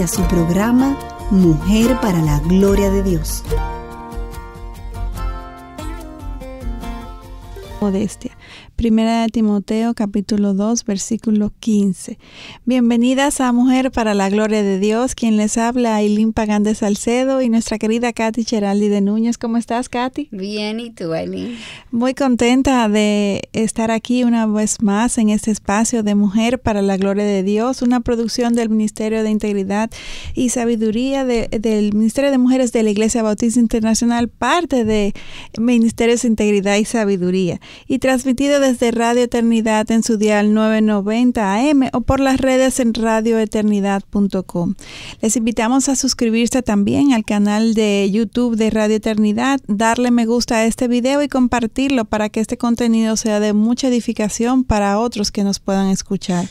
Inicia su programa Mujer para la Gloria de Dios. Modestia. Primera de Timoteo capítulo 2 versículo 15. Bienvenidas a Mujer para la Gloria de Dios, quien les habla Aileen Pagán de Salcedo y nuestra querida Katy Cheraldi de Núñez. ¿Cómo estás, Katy? Bien, ¿y tú, Aileen? Muy contenta de estar aquí una vez más en este espacio de Mujer para la Gloria de Dios, una producción del Ministerio de Integridad y Sabiduría del Ministerio de Mujeres de la Iglesia Bautista Internacional, parte de Ministerios de Integridad y Sabiduría y transmitido de de Radio Eternidad en su dial 990 AM o por las redes en radioeternidad.com. Les invitamos a suscribirse también al canal de YouTube de Radio Eternidad, darle me gusta a este video y compartirlo para que este contenido sea de mucha edificación para otros que nos puedan escuchar.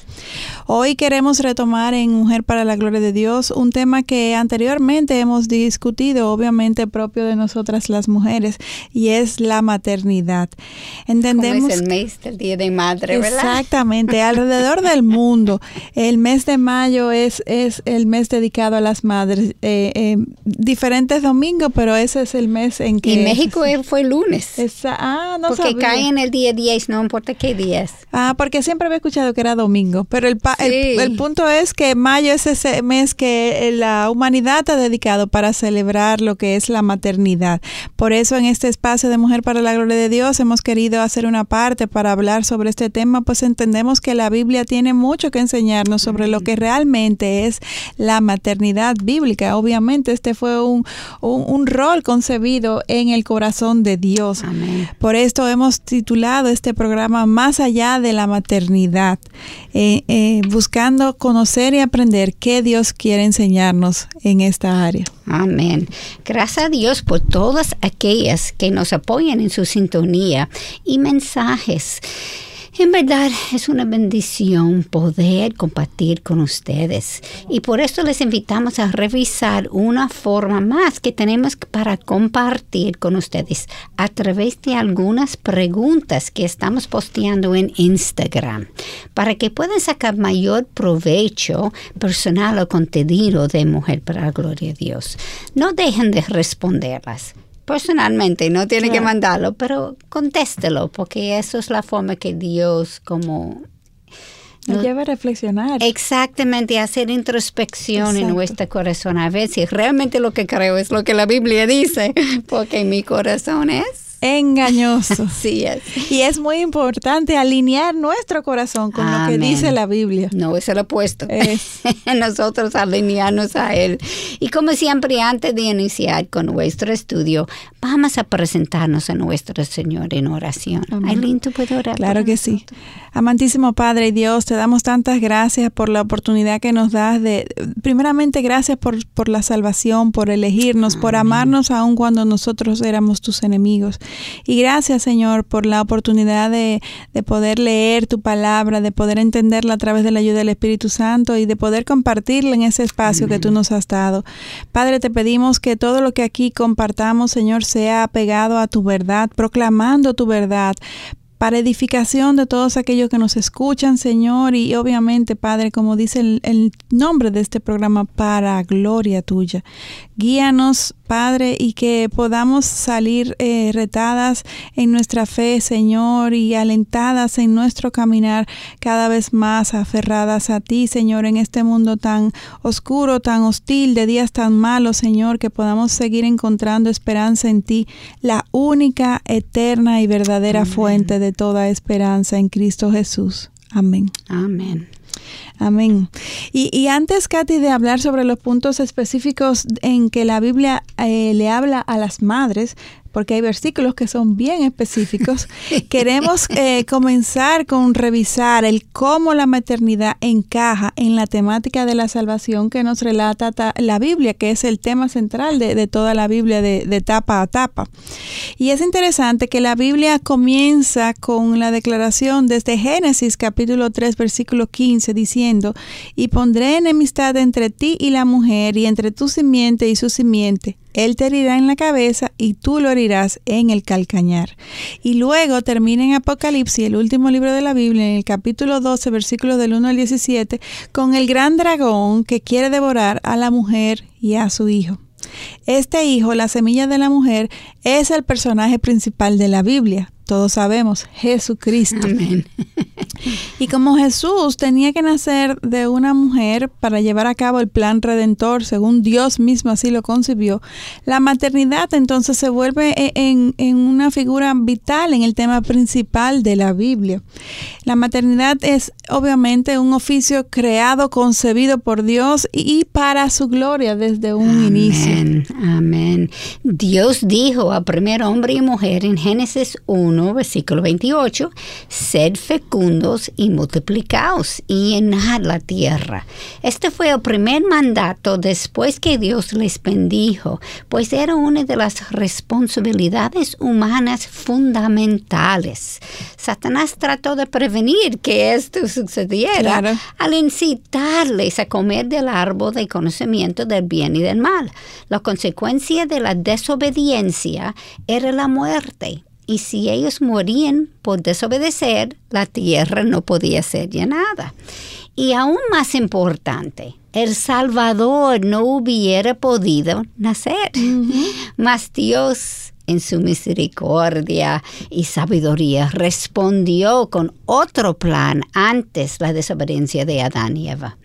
Hoy queremos retomar en Mujer para la Gloria de Dios un tema que anteriormente hemos discutido, obviamente propio de nosotras las mujeres, y es la maternidad. Entendemos el Día de Madre, ¿verdad? Exactamente, alrededor del mundo. El mes de mayo es, es el mes dedicado a las madres. Eh, eh, diferentes domingos, pero ese es el mes en que... En México fue el lunes. ah, no Porque cae en el día 10, no importa qué días. Ah, porque siempre había escuchado que era domingo, pero el, el, punto es que mayo es ese mes que la humanidad ha dedicado para celebrar lo que es la maternidad. Por eso en este espacio de Mujer para la Gloria de Dios hemos querido hacer una parte para para hablar sobre este tema, pues entendemos que la Biblia tiene mucho que enseñarnos sobre lo que realmente es la maternidad bíblica. Obviamente este fue un, un, rol concebido en el corazón de Dios. Por esto hemos titulado este programa Más allá de la maternidad, eh, eh, buscando conocer y aprender qué Dios quiere enseñarnos en esta área. Amén. Gracias a Dios por todas aquellas que nos apoyan en su sintonía y mensajes. En verdad es una bendición poder compartir con ustedes. Y por eso les invitamos a revisar una forma más que tenemos para compartir con ustedes a través de algunas preguntas que estamos posteando en Instagram. Para que puedan sacar mayor provecho personal o contenido de Mujer para la Gloria de Dios. No dejen de responderlas personalmente, no tiene que mandarlo, pero contéstelo, porque eso es la forma que Dios como... Nos lleva a reflexionar. Exactamente, hacer introspección en nuestro corazón, a ver si realmente lo que creo es lo que la Biblia dice, porque mi corazón es engañoso. Sí es. Y es muy importante alinear nuestro corazón con lo que dice la Biblia. No, es el opuesto. Es. Nosotros alinearnos a Él. Y como siempre, antes de iniciar con nuestro estudio, vamos a presentarnos a nuestro Señor en oración. Aileen, ¿tú puedes orar? Claro que sí. Amantísimo Padre y Dios, te damos tantas gracias por la oportunidad que nos das de, primeramente, gracias por, por la salvación, por elegirnos, por amarnos aun cuando nosotros éramos tus enemigos. Y gracias, Señor, por la oportunidad de, poder leer tu palabra, de poder entenderla a través de la ayuda del Espíritu Santo y de poder compartirla en ese espacio que tú nos has dado. Padre, te pedimos que todo lo que aquí compartamos, Señor, sea apegado a tu verdad, proclamando tu verdad, para edificación de todos aquellos que nos escuchan, Señor, y obviamente, Padre, como dice el, el, nombre de este programa, para gloria tuya. Guíanos, Padre, y que podamos salir eh, retadas en nuestra fe, Señor, y alentadas en nuestro caminar cada vez más aferradas a ti, Señor, en este mundo tan oscuro, tan hostil, de días tan malos, Señor, que podamos seguir encontrando esperanza en ti, la única, eterna y verdadera fuente de toda esperanza en Cristo Jesús. Amén. Amén. Amén. Y, antes, Katy, de hablar sobre los puntos específicos en que la Biblia eh, le habla a las madres, porque hay versículos que son bien específicos, queremos eh, comenzar con revisar el cómo la maternidad encaja en la temática de la salvación que nos relata la Biblia, que es el tema central de, toda la Biblia de, de tapa a tapa. Y es interesante que la Biblia comienza con la declaración desde Génesis capítulo 3 versículo 15 diciendo, y pondré enemistad entre ti y la mujer y entre tu simiente y su simiente él te herirá en la cabeza y tú lo herirás en el calcañar. Y luego termina en Apocalipsis, el último libro de la Biblia, en el capítulo 12, versículos del 1 al 17, con el gran dragón que quiere devorar a la mujer y a su hijo. Este hijo, la semilla de la mujer, es el personaje principal de la Biblia todos sabemos, Jesucristo. Y como Jesús tenía que nacer de una mujer para llevar a cabo el plan redentor, según Dios mismo así lo concibió, la maternidad entonces se vuelve e, en, en una figura vital en el tema principal de la Biblia. La maternidad es obviamente un oficio creado, concebido por Dios y para su gloria desde un inicio. Amén. Dios dijo a primer hombre y mujer en Génesis 1, versículo 28, sed fecundos y multiplicaos y llenad la tierra. Este fue el primer mandato después que Dios les bendijo, pues era una de las responsabilidades humanas fundamentales. Satanás trató de prevenir que esto sucediera al incitarles a comer del árbol de conocimiento del bien y del mal. La consecuencia de la desobediencia era la muerte y si ellos morían por desobedecer, la tierra no podía ser llenada. Y aún más importante, el Salvador no hubiera podido nacer. Mas Dios en su misericordia y sabiduría, respondió con otro plan antes la desobediencia de Adán y Eva.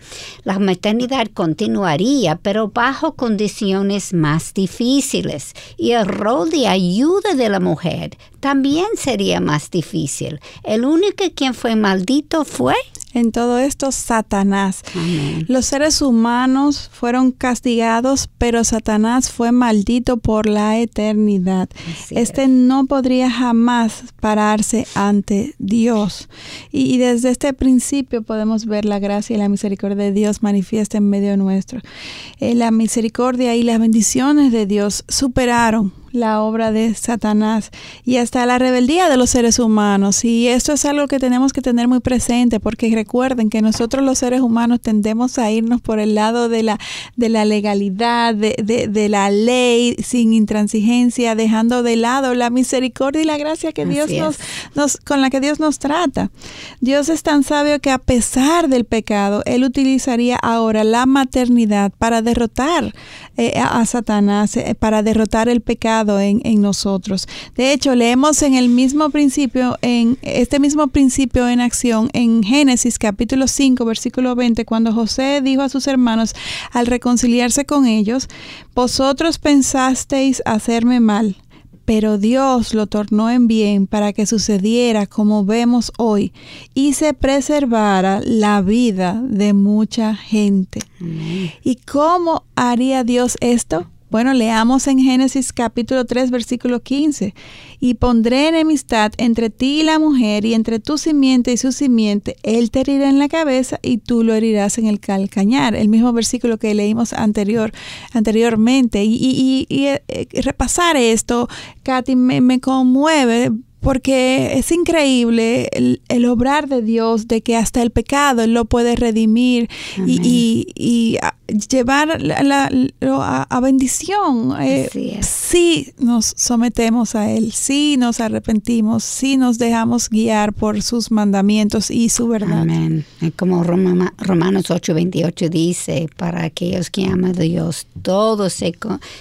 La maternidad continuaría, pero bajo condiciones más difíciles, y el rol de ayuda de la mujer también sería más difícil. El único quien fue maldito fue en todo esto Satanás. Los seres humanos fueron castigados, pero Satanás fue maldito por la eternidad. Este no podría jamás pararse ante Dios. Y, desde este principio podemos ver la gracia y la misericordia de Dios manifiesta en medio nuestro. Eh, la misericordia y las bendiciones de Dios superaron la obra de Satanás y hasta la rebeldía de los seres humanos. Y esto es algo que tenemos que tener muy presente porque recuerden que nosotros los seres humanos tendemos a irnos por el lado de la, de la legalidad, de, de, la ley, sin intransigencia, dejando de lado la misericordia y la gracia que Dios nos, nos, con la que Dios nos trata. Dios es tan sabio que a pesar del pecado, Él utilizaría ahora la maternidad para derrotar eh, a Satanás, eh, para derrotar el pecado en, nosotros. De hecho, leemos en el mismo principio, en este mismo principio en acción en Génesis capítulo 5, versículo 20, cuando José dijo a sus hermanos al reconciliarse con ellos, vosotros pensasteis hacerme mal pero Dios lo tornó en bien para que sucediera como vemos hoy y se preservara la vida de mucha gente. ¿Y cómo haría Dios esto? Bueno, leamos en Génesis capítulo 3, versículo 15. Y pondré enemistad entre ti y la mujer, y entre tu simiente y su simiente. Él te herirá en la cabeza y tú lo herirás en el calcañar. El mismo versículo que leímos anterior, anteriormente. Y, eh, repasar esto, Katy, me, me conmueve porque es increíble el, obrar de Dios, de que hasta el pecado Él lo puede redimir y, llevar la, a, bendición. Eh, si nos sometemos a Él, si nos arrepentimos, si nos dejamos guiar por sus mandamientos y su verdad. Amén. Como Romanos 8:28 dice, para aquellos que aman a Dios, todo se,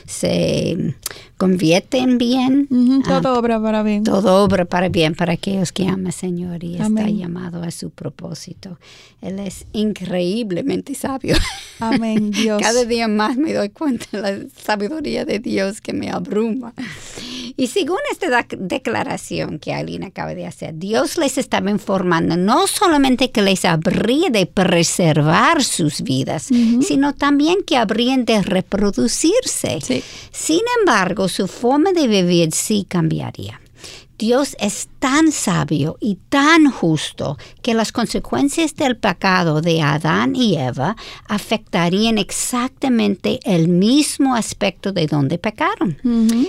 se convierte en bien. todo obra para bien. Todo obra para bien para aquellos que aman al Señor y está llamado a su propósito. Él es increíblemente sabio. Amén, Dios. Cada día más me doy cuenta de la sabiduría de Dios que me abruma. Y según esta declaración que Aileen acaba de hacer, Dios les estaba informando no solamente que les habría de preservar sus vidas, sino también que habrían de reproducirse. Sin embargo, su forma de vivir sí cambiaría. Dios es tan sabio y tan justo que las consecuencias del pecado de Adán y Eva afectarían exactamente el mismo aspecto de donde pecaron.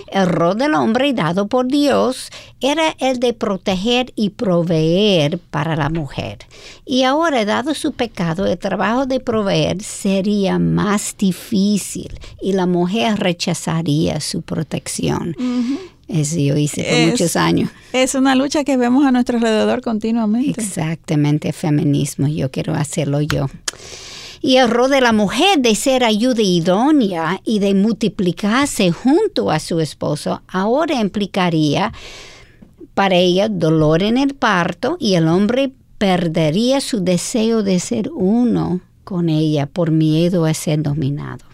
El rol del hombre dado por Dios era el de proteger y proveer para la mujer. Y ahora, dado su pecado, el trabajo de proveer sería más difícil y la mujer rechazaría su protección. Eso yo hice por muchos años. Es una lucha que vemos a nuestro alrededor continuamente. Exactamente, feminismo, yo quiero hacerlo yo. Y el rol de la mujer de ser ayuda idónea y de multiplicarse junto a su esposo ahora implicaría para ella dolor en el parto y el hombre perdería su deseo de ser uno con ella por miedo a ser dominado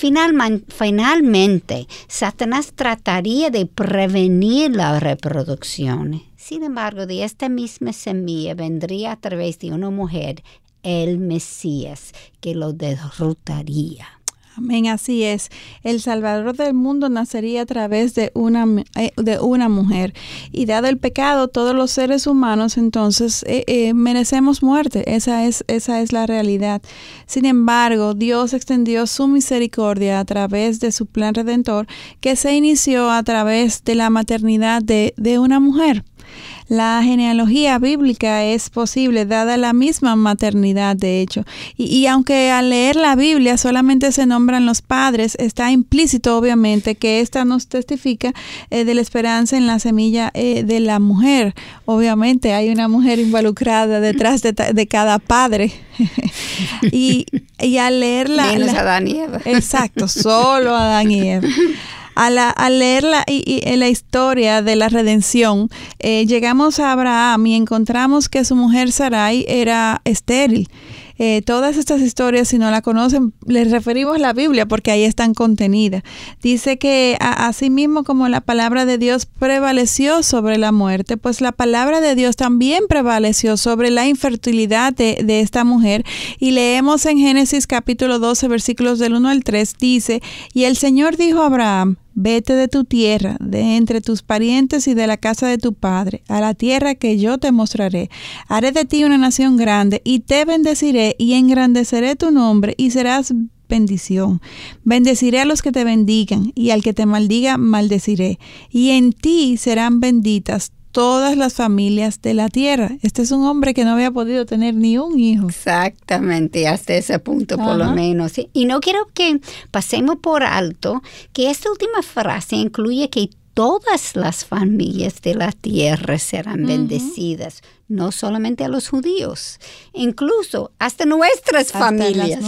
finalmente, Satanás trataría de prevenir la reproducción. Sin embargo, de esta misma semilla vendría a través de una mujer el Mesías que lo derrotaría. Amén, así es. El Salvador del mundo nacería a través de una, eh, de una mujer. Y dado el pecado, todos los seres humanos entonces eh, eh, merecemos muerte. Esa es, esa es la realidad. Sin embargo, Dios extendió su misericordia a través de su plan redentor que se inició a través de la maternidad de, de una mujer. La genealogía bíblica es posible dada la misma maternidad, de hecho. Y, aunque al leer la Biblia solamente se nombran los padres, está implícito obviamente que esta nos testifica eh, de la esperanza en la semilla eh, de la mujer. Obviamente hay una mujer involucrada detrás de, cada padre. y, y, al leer la... Menos Adán y Eva. Exacto, solo Adán y Eva al leer la, y, la, historia de la redención, eh, llegamos a Abraham y encontramos que su mujer Sarai era estéril. Eh, todas estas historias, si no la conocen, les referimos la Biblia porque ahí están contenidas. Dice que así mismo como la palabra de Dios prevaleció sobre la muerte, pues la palabra de Dios también prevaleció sobre la infertilidad de, de esta mujer. Y leemos en Génesis capítulo 12, versículos del 1 al 3, dice, y el Señor dijo a Abraham, Vete de tu tierra, de entre tus parientes y de la casa de tu padre, a la tierra que yo te mostraré. Haré de ti una nación grande y te bendeciré y engrandeceré tu nombre y serás bendición. Bendeciré a los que te bendigan y al que te maldiga maldeciré. Y en ti serán benditas todas las familias de la tierra. Este es un hombre que no había podido tener ni un hijo. Exactamente, hasta ese punto por lo menos. Y no quiero que pasemos por alto que esta última frase incluye que todas las familias de la tierra serán bendecidas, no solamente a los judíos, incluso hasta nuestras familias.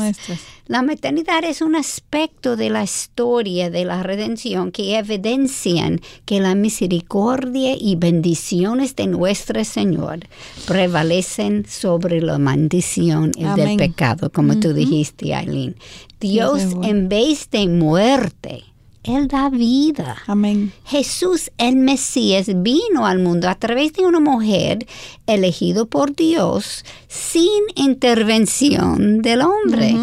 La maternidad es un aspecto de la historia de la redención que evidencian que la misericordia y bendiciones de nuestro Señor prevalecen sobre la maldición y del pecado, como tú dijiste, Aileen. Dios, en vez de muerte, él da vida. Amén. Jesús, el Mesías, vino al mundo a través de una mujer elegido por Dios sin intervención del hombre.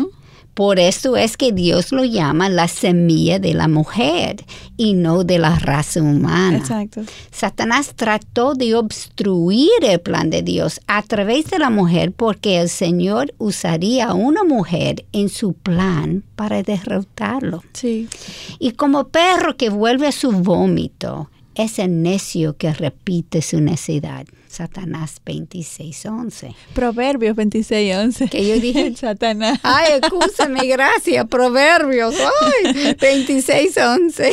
Por eso es que Dios lo llama la semilla de la mujer y no de la raza humana. Exacto. Satanás trató de obstruir el plan de Dios a través de la mujer porque el Señor usaría a una mujer en su plan para derrotarlo. Sí. Y como perro que vuelve a su vómito, es el necio que repite su necedad. Satanás 26.11. Proverbios 26.11. Que yo dije, Satanás. Ay, escúchame, gracias, Proverbios. Ay, 26.11.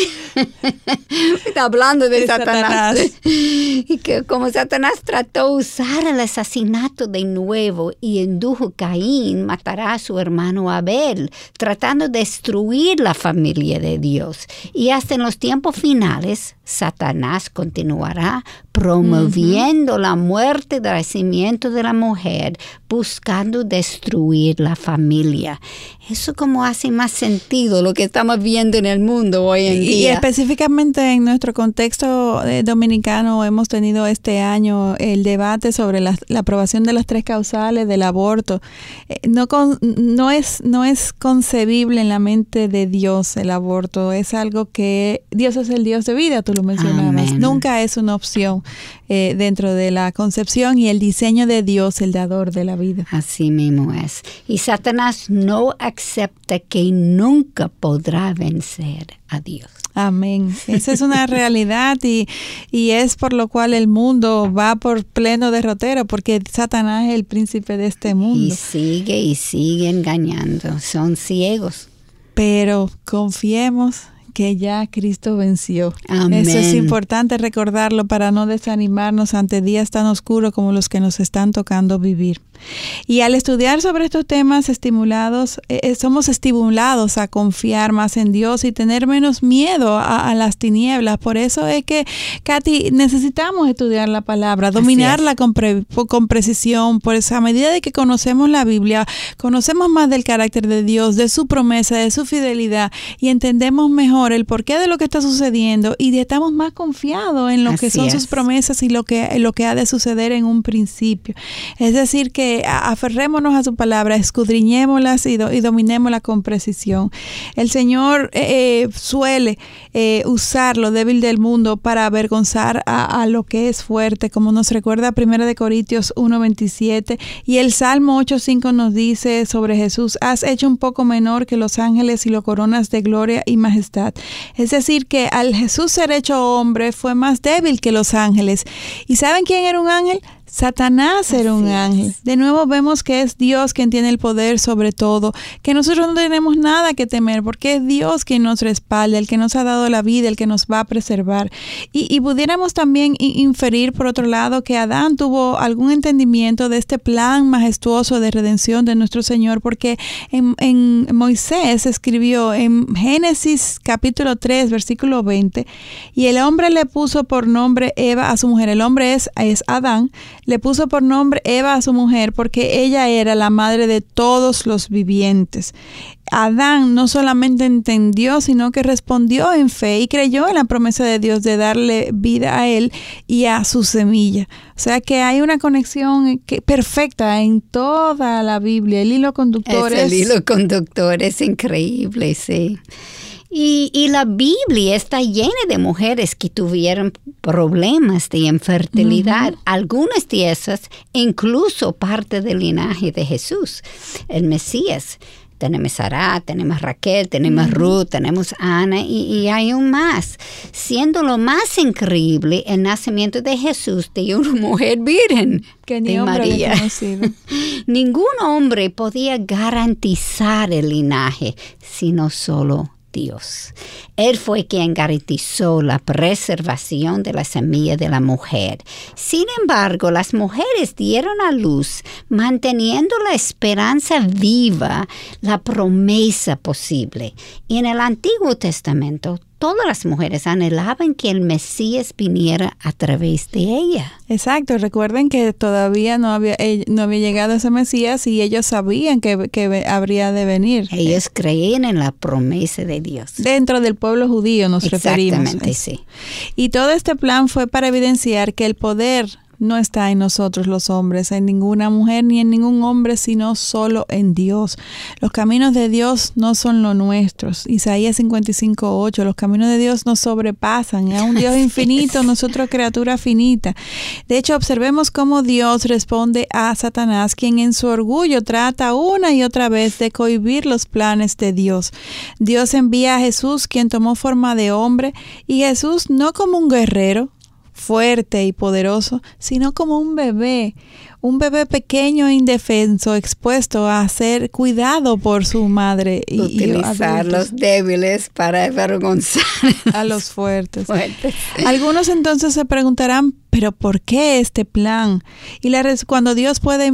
Está hablando de, Satanás. Y que como Satanás trató de usar el asesinato de nuevo y indujo a Caín matará a su hermano Abel, tratando de destruir la familia de Dios. Y hasta en los tiempos finales, Satanás continuará promoviendo la muerte y nacimiento de la mujer, buscando destruir la familia. Eso como hace más sentido lo que estamos viendo en el mundo hoy en día. Y específicamente en nuestro contexto eh, dominicano hemos tenido este año el debate sobre la, aprobación de las tres causales del aborto. Eh, no, no, es, no es concebible en la mente de Dios el aborto, es algo que Dios es el Dios de vida, tú lo mencionabas. Nunca es una opción eh, dentro de la concepción y el diseño de Dios, el dador de la vida. Así mismo es. Y Satanás no acepta que nunca podrá vencer a Dios. Amén. Esa es una realidad y, y, es por lo cual el mundo va por pleno derrotero, porque Satanás es el príncipe de este mundo. Y sigue y sigue engañando. Son ciegos. Pero confiemos que ya Cristo venció. Eso es importante recordarlo para no desanimarnos ante días tan oscuros como los que nos están tocando vivir. Y al estudiar sobre estos temas estimulados, eh, eh, somos estimulados a confiar más en Dios y tener menos miedo a, las tinieblas. Por eso es que, Katy, necesitamos estudiar la palabra, dominarla con, con precisión. Por esa medida de que conocemos la Biblia, conocemos más del carácter de Dios, de su promesa, de su fidelidad y entendemos mejor el porqué de lo que está sucediendo y estamos más confiados en lo que son sus promesas y lo que, lo que ha de suceder en un principio. Es decir, que aferrémonos a su palabra, escudriñémoslas y, y dominémosla con precisión. El Señor eh, eh, suele eh, usar lo débil del mundo para avergonzar a, lo que es fuerte, como nos recuerda 1 Corintios 1.27 y el Salmo 8.5 nos dice sobre Jesús, has hecho un poco menor que los ángeles y lo coronas de gloria y majestad. Es decir, que al Jesús ser hecho hombre fue más débil que los ángeles. ¿Y saben quién era un ángel? Satanás era un ángel. De nuevo vemos que es Dios quien tiene el poder sobre todo, que nosotros no tenemos nada que temer porque es Dios quien nos respalda, el que nos ha dado la vida, el que nos va a preservar. Y, pudiéramos también inferir, por otro lado, que Adán tuvo algún entendimiento de este plan majestuoso de redención de nuestro Señor, porque en, en Moisés escribió en Génesis capítulo 3, versículo 20, y el hombre le puso por nombre Eva a su mujer. El hombre es, es Adán le puso por nombre Eva a su mujer porque ella era la madre de todos los vivientes. Adán no solamente entendió, sino que respondió en fe y creyó en la promesa de Dios de darle vida a él y a su semilla. O sea que hay una conexión perfecta en toda la Biblia. El hilo conductor es... El hilo conductor es increíble, sí. Y, la Biblia está llena de mujeres que tuvieron problemas de infertilidad. Algunas de esas incluso parte del linaje de Jesús, el Mesías. Tenemos Sara, tenemos Raquel, tenemos Ruth, tenemos Ana y, hay un más. Siendo lo más increíble el nacimiento de Jesús de una mujer virgen. Que ni María. Ningún hombre podía garantizar el linaje, sino solo Dios. Él fue quien garantizó la preservación de la semilla de la mujer. Sin embargo, las mujeres dieron a luz manteniendo la esperanza viva, la promesa posible. Y en el Antiguo Testamento todas las mujeres anhelaban que el Mesías viniera a través de ella. Exacto, recuerden que todavía no había, eh, no había llegado ese Mesías y ellos sabían que, que habría de venir. Ellos creían en la promesa de Dios. Dentro del pueblo judío nos referimos. Exactamente, sí. Y todo este plan fue para evidenciar que el poder no está en nosotros los hombres, en ninguna mujer ni en ningún hombre, sino solo en Dios. Los caminos de Dios no son los nuestros. Isaías 55.8, los caminos de Dios nos sobrepasan. Es un Dios infinito, nosotros criatura finita. De hecho, observemos cómo Dios responde a Satanás, quien en su orgullo trata una y otra vez de cohibir los planes de Dios. Dios envía a Jesús, quien tomó forma de hombre, y Jesús no como un guerrero, fuerte y poderoso, sino como un bebé, un bebé pequeño e indefenso expuesto a ser cuidado por su madre. Y, Utilizar los débiles para avergonzar a los fuertes. Algunos entonces se preguntarán, pero ¿por qué este plan? Y la, cuando Dios puede,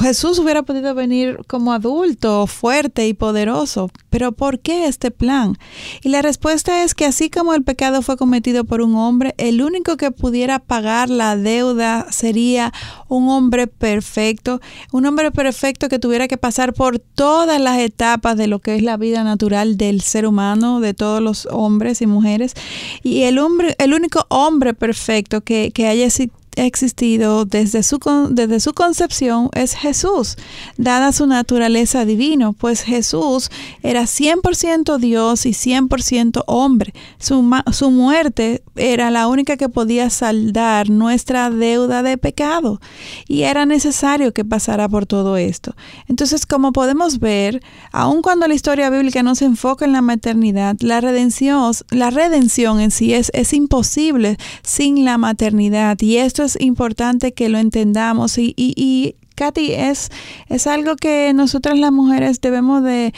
Jesús hubiera podido venir como adulto, fuerte y poderoso, pero ¿por qué este plan? Y la respuesta es que así como el pecado fue cometido por un hombre, el único que pudiera pagar la deuda sería un hombre perfecto, un hombre perfecto que tuviera que pasar por todas las etapas de lo que es la vida natural del ser humano, de todos los hombres y mujeres, y el hombre, el único hombre perfecto que que, haya existido desde su, desde su concepción es Jesús, dada su naturaleza divino, pues Jesús era 100% Dios y 100% hombre. Su, su muerte era la única que podía saldar nuestra deuda de pecado y era necesario que pasara por todo esto. Entonces, como podemos ver, aun cuando la historia bíblica no se enfoca en la maternidad, la redención, la redención en sí es, es imposible sin la maternidad y esto es importante que lo entendamos. Y, y, y Katy, es, es algo que nosotras las mujeres debemos de,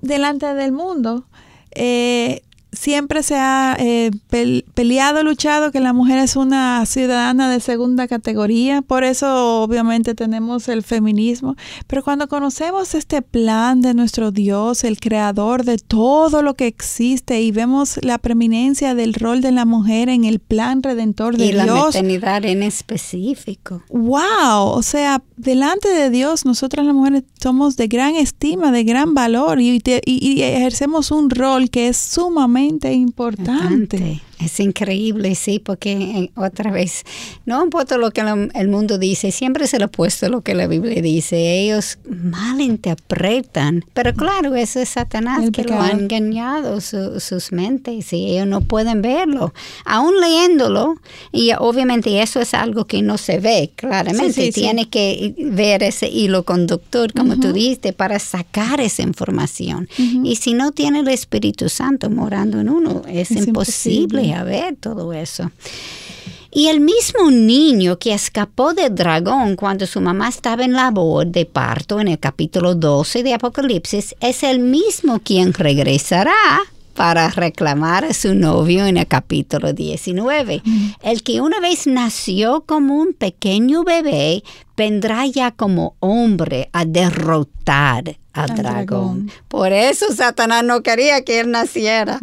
delante del mundo, eh, siempre se ha eh, peleado, luchado que la mujer es una ciudadana de segunda categoría, por eso obviamente tenemos el feminismo, pero cuando conocemos este plan de nuestro Dios, el creador de todo lo que existe y vemos la preeminencia del rol de la mujer en el plan redentor de Dios. Y la maternidad en específico. Wow, o sea, delante de Dios nosotras las mujeres somos de gran estima, de gran valor y, y ejercemos un rol que es sumamente importante. Es increíble, sí, porque eh, otra vez, no importa lo que el mundo dice, siempre se le ha puesto lo que la Biblia dice. Ellos malinterpretan, pero claro, eso es Satanás que lo ha engañado sus mentes y ellos no pueden verlo. Aún leyéndolo, y obviamente eso es algo que no se ve claramente, tiene que ver ese hilo conductor, como tú dijiste, para sacar esa información. Y si no tiene el Espíritu Santo morando en uno, es, imposible a ver todo eso. Y el mismo niño que escapó del dragón cuando su mamá estaba en labor de parto en el capítulo 12 de Apocalipsis es el mismo quien regresará para reclamar a su novio en el capítulo 19. El que una vez nació como un pequeño bebé vendrá ya como hombre a derrotar al, dragón. Por eso Satanás no quería que él naciera.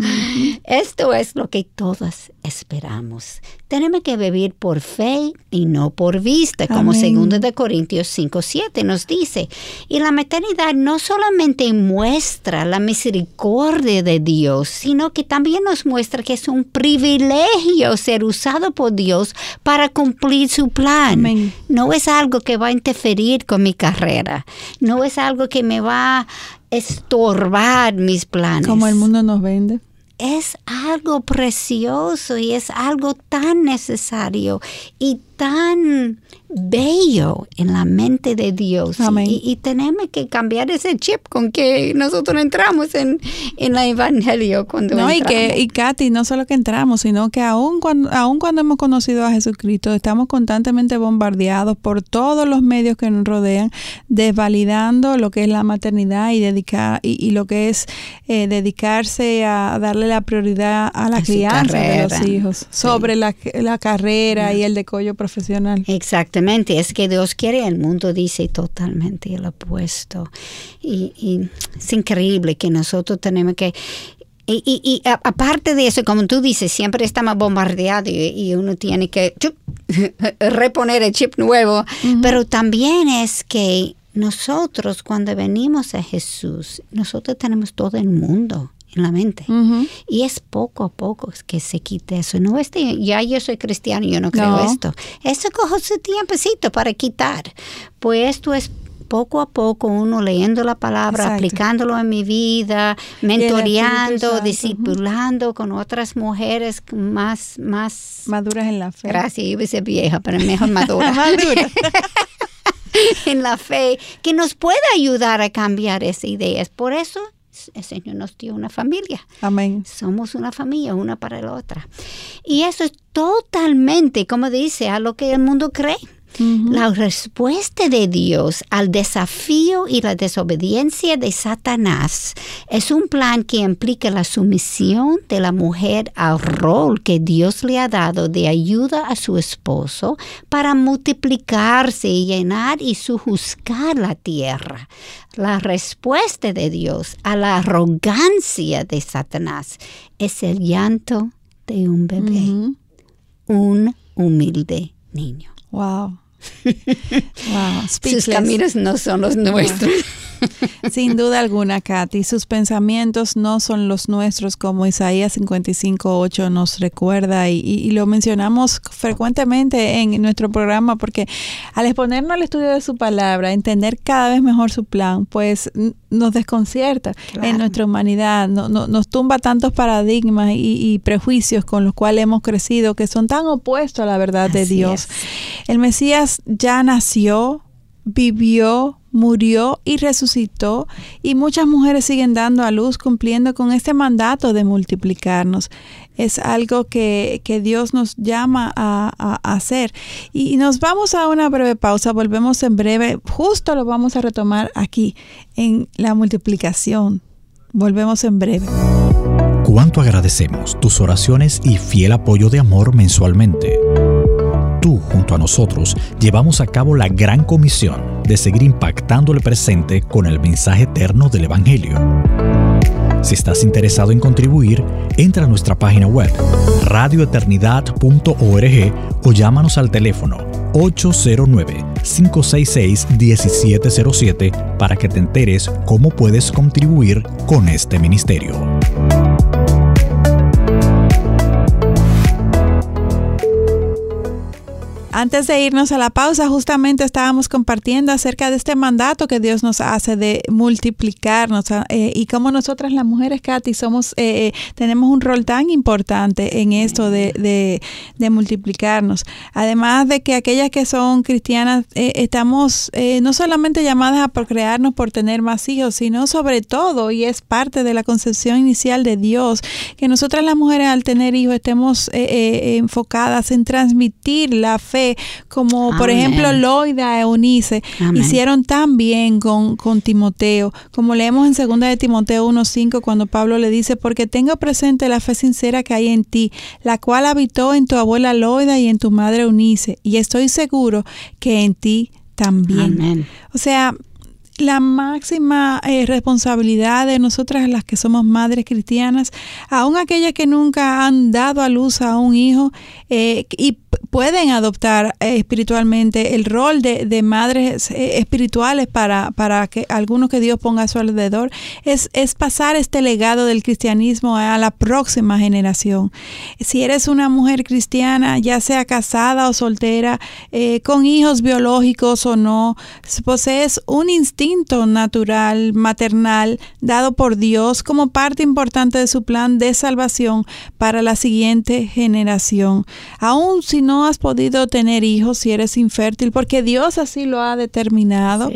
Esto es lo que todas esperamos. Tenemos que vivir por fe y no por vista, como segundo de Corintios 5, 7 nos dice. Y la maternidad no solamente muestra la misericordia de Dios, sino que también nos muestra que es un privilegio ser usado por Dios para cumplir su plan. No es algo que va a interferir con mi carrera. No es algo que me va a estorbar mis planes. Como el mundo nos vende es algo precioso y es algo tan necesario y tan bello en la mente de Dios. Y, tenemos que cambiar ese chip con que nosotros entramos en, en el Evangelio cuando no, Y, que, y Katy, no solo que entramos, sino que aún cuando, aún cuando hemos conocido a Jesucristo, estamos constantemente bombardeados por todos los medios que nos rodean, desvalidando lo que es la maternidad y, dedicar, y, lo que es eh, dedicarse a darle la prioridad a la crianza de los hijos, sobre la, la carrera y el decollo profesional. Es que Dios quiere, el mundo dice totalmente el opuesto. Y, es increíble que nosotros tenemos que... Y, y, aparte de eso, como tú dices, siempre estamos bombardeados y, uno tiene que reponer el chip nuevo, pero también es que nosotros cuando venimos a Jesús, nosotros tenemos todo el mundo en la mente. Y es poco a poco que se quite eso. No este, ya yo soy cristiano, yo no creo esto. Eso coge su tiempecito para quitar. Pues esto es poco a poco uno leyendo la palabra, aplicándolo en mi vida, mentoreando, discipulando con otras mujeres más, más maduras en la fe. Gracias, yo a vieja, pero mejor madura. madura. en la fe, que nos puede ayudar a cambiar esas ideas. Por eso el Señor nos dio una familia. Amén. Somos una familia, una para la otra. Y eso es totalmente, como dice, a lo que el mundo cree. La respuesta de Dios al desafío y la desobediencia de Satanás es un plan que implica la sumisión de la mujer al rol que Dios le ha dado de ayuda a su esposo para multiplicarse y llenar y sujuzgar la tierra. La respuesta de Dios a la arrogancia de Satanás es el llanto de un bebé, un humilde niño. Wow. wow. Sus caminos no son los nuestros. Sin duda alguna, Katy, sus pensamientos no son los nuestros, como Isaías 55.8 nos recuerda y, lo mencionamos frecuentemente en nuestro programa porque al exponernos al estudio de su palabra, entender cada vez mejor su plan, pues nos desconcierta en nuestra humanidad, no, nos tumba tantos paradigmas y, prejuicios con los cuales hemos crecido que son tan opuestos a la verdad de Dios. El Mesías ya nació, vivió, murió y resucitó y muchas mujeres siguen dando a luz cumpliendo con este mandato de multiplicarnos. Es algo que, Dios nos llama a, hacer. Y nos vamos a una breve pausa, volvemos en breve, justo lo vamos a retomar aquí en la multiplicación. Volvemos en breve. Cuánto agradecemos tus oraciones y fiel apoyo de amor mensualmente tú junto a nosotros llevamos a cabo la gran comisión de seguir impactando el presente con el mensaje eterno del Evangelio. Si estás interesado en contribuir, entra a nuestra página web radioeternidad.org o llámanos al teléfono 809-566-1707 para que te enteres cómo puedes contribuir con este ministerio. Antes de irnos a la pausa, justamente estábamos compartiendo acerca de este mandato que Dios nos hace de multiplicarnos ah, eh, y cómo nosotras las mujeres, Katy, somos, eh, eh, tenemos un rol tan importante en esto de, multiplicarnos. Además de que aquellas que son cristianas estamos no solamente llamadas a procrearnos por tener más hijos, sino sobre todo, y es parte de la concepción inicial de Dios, que nosotras las mujeres al tener hijos estemos enfocadas en transmitir la fe como por ejemplo Loida e Eunice, hicieron tan bien con, con Timoteo, como leemos en 2 de Timoteo 1.5 cuando Pablo le dice, porque tengo presente la fe sincera que hay en ti, la cual habitó en tu abuela Loida y en tu madre Eunice, y estoy seguro que en ti también. O sea, la máxima eh, responsabilidad de nosotras las que somos madres cristianas, aun aquellas que nunca han dado a luz a un hijo eh, y pueden adoptar eh, espiritualmente el rol de, madres eh, espirituales para, que algunos que Dios ponga a su alrededor, es, es pasar este legado del cristianismo a la próxima generación. Si eres una mujer cristiana, ya sea casada o soltera, eh, con hijos biológicos o no, posees un instinto natural, maternal, dado por Dios como parte importante de su plan de salvación para la siguiente generación. Aún si no has podido tener hijos, si eres infértil, porque Dios así lo ha determinado,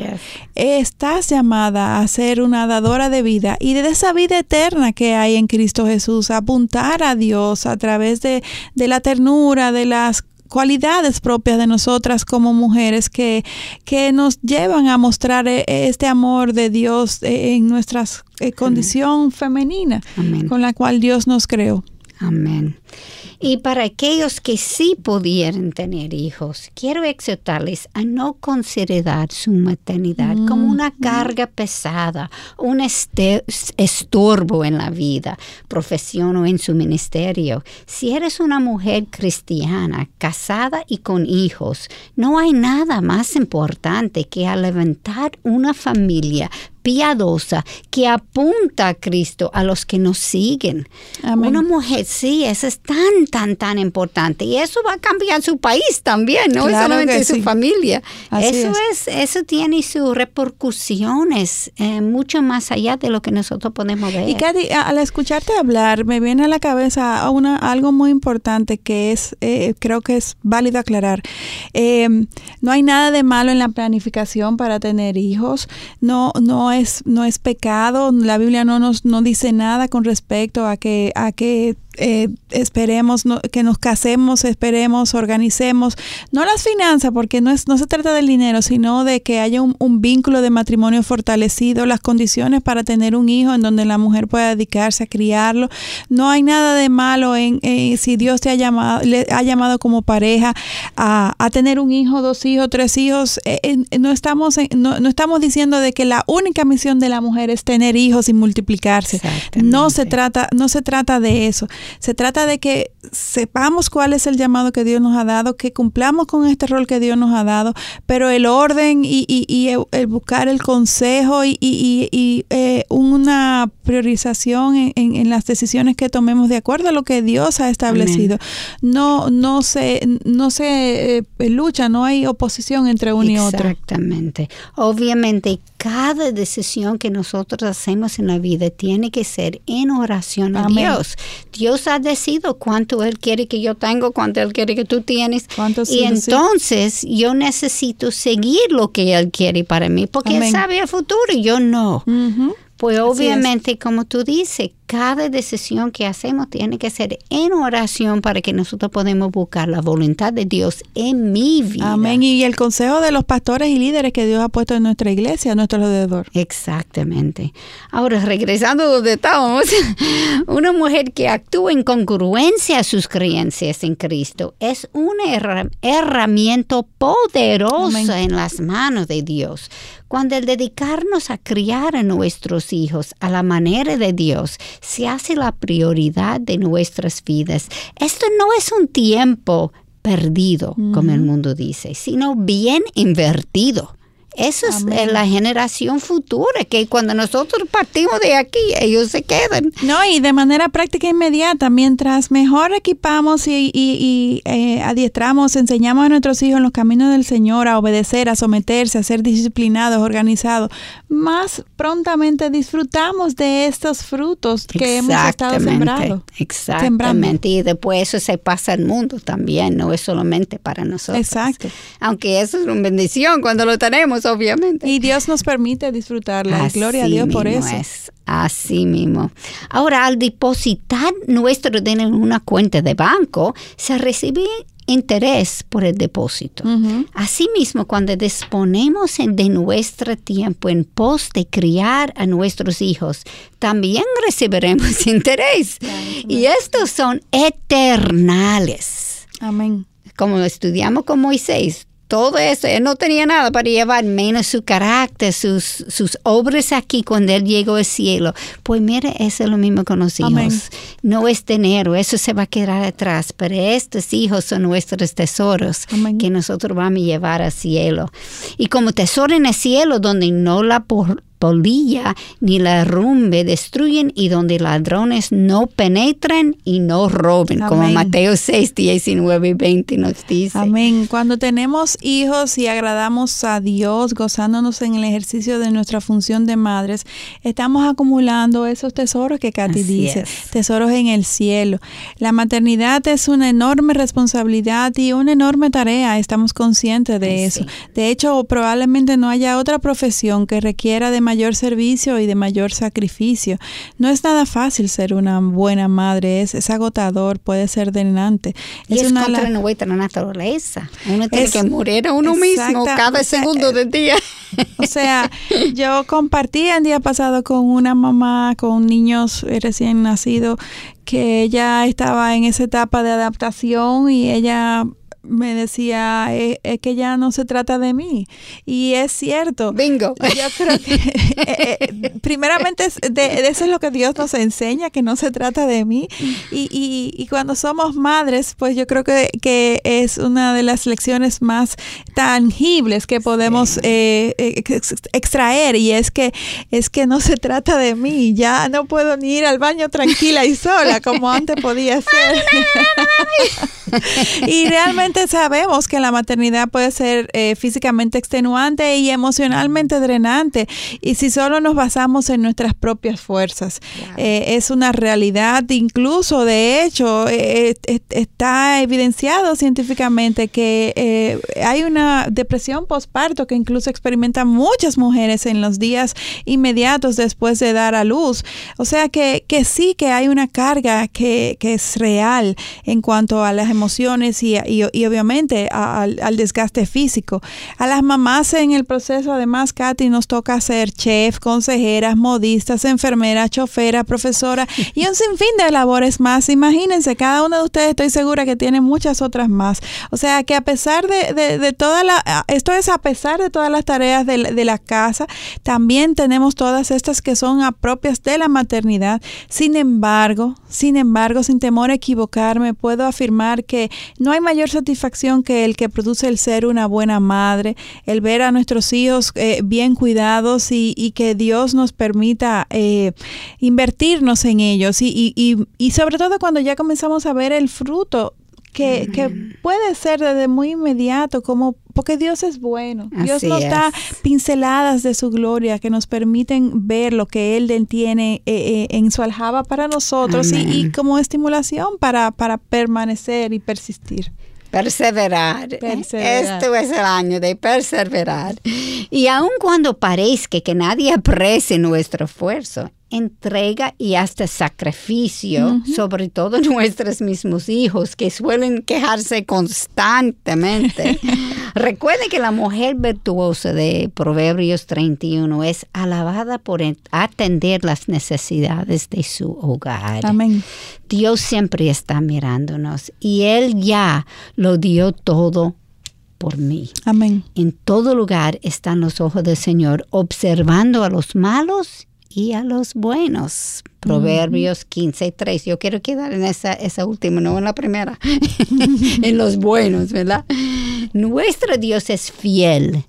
estás llamada a ser una dadora de vida y de esa vida eterna que hay en Cristo Jesús, apuntar a Dios a través de, de la ternura, de las cualidades propias de nosotras como mujeres que, que nos llevan a mostrar eh, este amor de Dios eh, en nuestra eh, condición femenina con la cual Dios nos creó. Amén. Y para aquellos que sí pudieran tener hijos, quiero exhortarles a no considerar su maternidad como una mm. carga pesada, un este, estorbo en la vida, profesión o en su ministerio. Si eres una mujer cristiana, casada y con hijos, no hay nada más importante que a levantar una familia piadosa que apunta a Cristo a los que nos siguen. Una mujer, sí, eso es tan, tan, tan importante. Y eso va a cambiar su país también, no solamente su familia. eso es. eso tiene sus repercusiones eh, mucho más allá de lo que nosotros podemos ver. Y Katy, al escucharte hablar, me viene a la cabeza una, algo muy importante que es, eh, creo que es válido aclarar. Eh, no hay nada de malo en la planificación para tener hijos. No, no es, no es pecado, la Biblia no nos no dice nada con respecto a que, a que eh, esperemos que nos casemos, esperemos, organicemos, no las finanzas, porque no, es, no se trata del dinero, sino de que haya un, vínculo de matrimonio fortalecido, las condiciones para tener un hijo en donde la mujer pueda dedicarse a criarlo. No hay nada de malo en si Dios te ha llamado, le ha llamado como pareja a, tener un hijo, dos hijos, tres hijos. Eh, no, estamos no, no, estamos diciendo de que la única misión de la mujer es tener hijos y multiplicarse. No se trata, no se trata de eso. Se trata de que sepamos cuál es el llamado que Dios nos ha dado, que cumplamos con este rol que Dios nos ha dado, pero el orden y, el buscar el consejo y, eh, una priorización en, las decisiones que tomemos de acuerdo a lo que Dios ha establecido. No, no se, no se eh, lucha, no hay oposición entre uno y otro. Exactamente. Obviamente, cada decisión que nosotros hacemos en la vida tiene que ser en oración a Dios. Dios ha decidido cuánto Él quiere que yo tengo, cuánto Él quiere que tú tienes. Y entonces yo necesito seguir lo que Él quiere para mí, porque Él sabe el futuro y yo no. Pues obviamente, como tú dices, cada decisión que hacemos tiene que ser en oración para que nosotros podamos buscar la voluntad de Dios en mi vida. Amén. Y el consejo de los pastores y líderes que Dios ha puesto en nuestra iglesia, a nuestro alrededor. Exactamente. Ahora, regresando donde estábamos, una mujer que actúa en congruencia a sus creencias en Cristo es una herramienta poderosa en las manos de Dios cuando el dedicarnos a criar a nuestros hijos a la manera de Dios se hace la prioridad de nuestras vidas, esto no es un tiempo perdido, como el mundo dice, sino bien invertido. Esa es la generación futura, que cuando nosotros partimos de aquí, ellos se quedan. No, y de manera práctica e inmediata, mientras mejor equipamos y, eh, adiestramos, enseñamos a nuestros hijos en los caminos del Señor a obedecer, a someterse, a ser disciplinados, organizados, más prontamente disfrutamos de estos frutos que hemos estado sembrando. Exactamente. Y después eso se pasa al mundo también, no es solamente para nosotros. Exacto. Aunque eso es una bendición cuando lo tenemos obviamente. Y Dios nos permite disfrutarla. Gloria a Dios por eso. Es. Así mismo. Ahora, al depositar nuestro dinero en una cuenta de banco, se recibe interés por el depósito. Asimismo, cuando disponemos de nuestro tiempo en pos de criar a nuestros hijos, también recibiremos interés. Y estos son eternales. Amén. Como estudiamos con Moisés, todo eso, él no tenía nada para llevar, menos su carácter, sus, sus obras aquí cuando él llegó al cielo. Pues mire, eso es lo mismo con los hijos. No es dinero, eso se va a quedar atrás, pero estos hijos son nuestros tesoros que nosotros vamos a llevar al cielo. Y como tesoro en el cielo, donde no la por polilla ni la rumbe destruyen y donde ladrones no penetran y no roben, como Mateo 6, 19 y 20 nos dice. Amén. Cuando tenemos hijos y agradamos a Dios, gozándonos en el ejercicio de nuestra función de madres, estamos acumulando esos tesoros que Katy dice, tesoros en el cielo. La maternidad es una enorme responsabilidad y una enorme tarea, estamos conscientes de eso. De hecho, probablemente no haya otra profesión que requiera de mayor servicio y de mayor sacrificio. No es nada fácil ser una buena madre, es, agotador, puede ser denante. Y es, una contra la, nuestra naturaleza. Uno tiene que morir a uno mismo cada segundo del día. O sea, yo compartí el día pasado con una mamá con niños recién nacidos que ella estaba en esa etapa de adaptación y ella me decía, eh, es, que ya no se trata de mí. Y es cierto. Bingo. Yo creo que, eh, eh, primeramente, de, eso es lo que Dios nos enseña, que no se trata de mí. Y, y, y cuando somos madres, pues yo creo que, que, es una de las lecciones más tangibles que podemos extraer. Y es que, es que no se trata de mí. Ya no puedo ni ir al baño tranquila y sola como antes podía ser. y realmente obviamente sabemos que la maternidad puede ser eh, físicamente extenuante y emocionalmente drenante. Y si solo nos basamos en nuestras propias fuerzas, eh, es una realidad. Incluso, de hecho, eh, está evidenciado científicamente que hay una depresión postparto que incluso experimentan muchas mujeres en los días inmediatos después de dar a luz. O sea que, que sí que hay una carga que, que es real en cuanto a las emociones y, y, obviamente al, al, desgaste físico. A las mamás en el proceso, además, Katy, nos toca ser chef, consejeras, modistas, enfermeras, choferas, profesora y un sinfín de labores más. Imagínense, cada una de ustedes estoy segura que tiene muchas otras más. O sea que a pesar de, de, de toda la, esto es a pesar de todas las tareas de, de la casa, también tenemos todas estas que son propias de la maternidad. Sin embargo, sin embargo, sin temor a equivocarme, puedo afirmar que no hay mayor satisfacción que el que produce el ser una buena madre, el ver a nuestros hijos eh, bien cuidados y, que Dios nos permita eh, invertirnos en ellos y, y sobre todo cuando ya comenzamos a ver el fruto que, que, puede ser desde muy inmediato, como porque Dios es bueno. Dios nos da pinceladas de su gloria que nos permiten ver lo que Él tiene eh, eh, en su aljaba para nosotros y, como estimulación para, para permanecer y persistir. Perseverar. perseverar. Este es el año de perseverar. Y aun cuando parezca que nadie aprecie nuestro esfuerzo, entrega y hasta sacrificio, sobre todo nuestros mismos hijos que suelen quejarse constantemente. Recuerde que la mujer virtuosa de Proverbios 31 es alabada por atender las necesidades de su hogar. Amén. Dios siempre está mirándonos y Él ya lo dio todo por mí. Amén. En todo lugar están los ojos del Señor observando a los malos y a los buenos. Proverbios 15, 3. Yo quiero quedar en esa, esa última, no en la primera, en los buenos, ¿verdad? Nuestro Dios es fiel.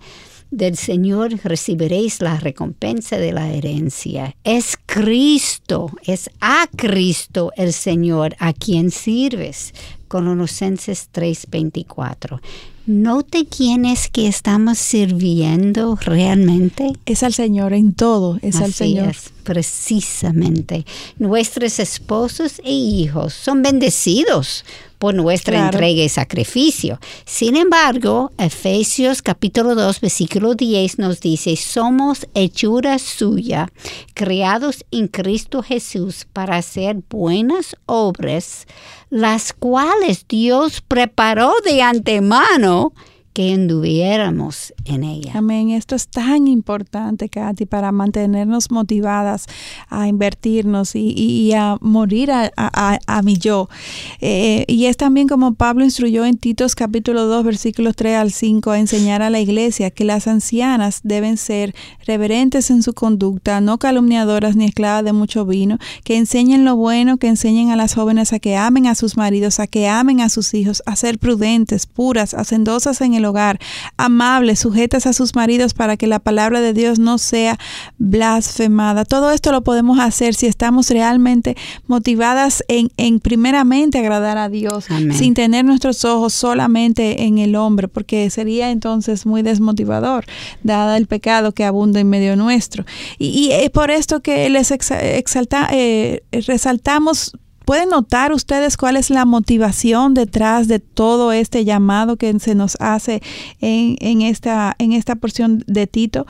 Del Señor recibiréis la recompensa de la herencia. Es Cristo, es a Cristo el Señor a quien sirves. Colosenses 3:24. Note quién es que estamos sirviendo realmente. Es al Señor en todo, es al Señor. precisamente. Nuestros esposos e hijos son bendecidos por nuestra entrega y sacrificio. Sin embargo, Efesios capítulo 2, versículo 10 nos dice, somos hechura suya, creados en Cristo Jesús para hacer buenas obras, las cuales Dios preparó de antemano que anduviéramos en ella. Amén. Esto es tan importante, Katy, para mantenernos motivadas a invertirnos y, a morir a, mi yo. Eh, y es también como Pablo instruyó en Titos capítulo 2, versículos 3 al 5, a enseñar a la iglesia que las ancianas deben ser reverentes en su conducta, no calumniadoras ni esclavas de mucho vino, que enseñen lo bueno, que enseñen a las jóvenes a que amen a sus maridos, a que amen a sus hijos, a ser prudentes, puras, hacendosas en el hogar, amables, sujetas a sus maridos para que la palabra de Dios no sea blasfemada. Todo esto lo podemos hacer si estamos realmente motivadas en, en primeramente agradar a Dios, sin tener nuestros ojos solamente en el hombre, porque sería entonces muy desmotivador, dada el pecado que abunda en medio nuestro. Y, es por esto que les exalta, eh, resaltamos ¿Pueden notar ustedes cuál es la motivación detrás de todo este llamado que se nos hace en, en, esta, en esta porción de Tito?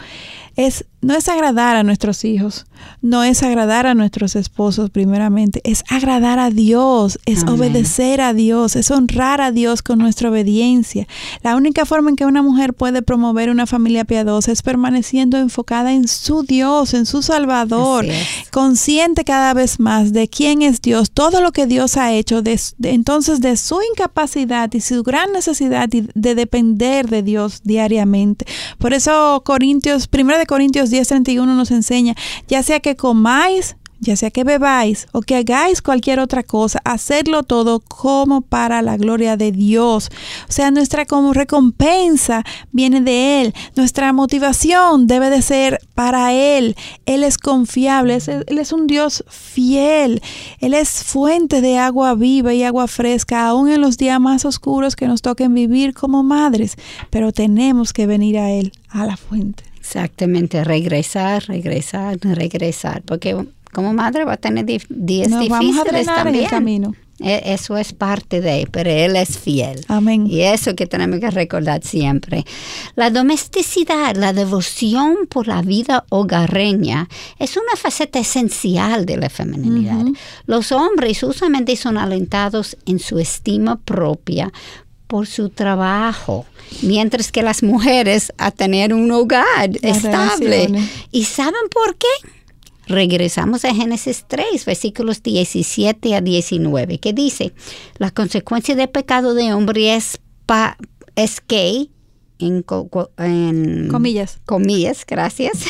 Es no es agradar a nuestros hijos, no es agradar a nuestros esposos primeramente, es agradar a Dios, es obedecer a Dios, es honrar a Dios con nuestra obediencia. La única forma en que una mujer puede promover una familia piadosa es permaneciendo enfocada en su Dios, en su Salvador, consciente cada vez más de quién es Dios, todo lo que Dios ha hecho, de, entonces de su incapacidad y su gran necesidad de depender de Dios diariamente. Por eso Corintios, primero de Corintios 10:31 nos enseña, ya sea que comáis, ya sea que bebáis o que hagáis cualquier otra cosa, hacedlo todo como para la gloria de Dios. O sea, nuestra recompensa viene de Él, nuestra motivación debe de ser para Él. Él es confiable, Él es un Dios fiel, Él es fuente de agua viva y agua fresca, aún en los días más oscuros que nos toquen vivir como madres, pero tenemos que venir a Él, a la fuente. Exactamente, regresar, regresar, regresar, porque como madre va a tener días difíciles vamos a también. En el camino. E, eso es parte de, pero Él es fiel. Amén. Y eso que tenemos que recordar siempre. La domesticidad, la devoción por la vida hogareña es una faceta esencial de la feminidad. Los hombres usualmente son alentados en su estima propia por su trabajo, mientras que las mujeres a tener un hogar estable. ¿Y saben por qué? Regresamos a Génesis 3, versículos 17 a 19, que dice, la consecuencia del pecado de hombre es, es que, en, comillas. Comillas, gracias.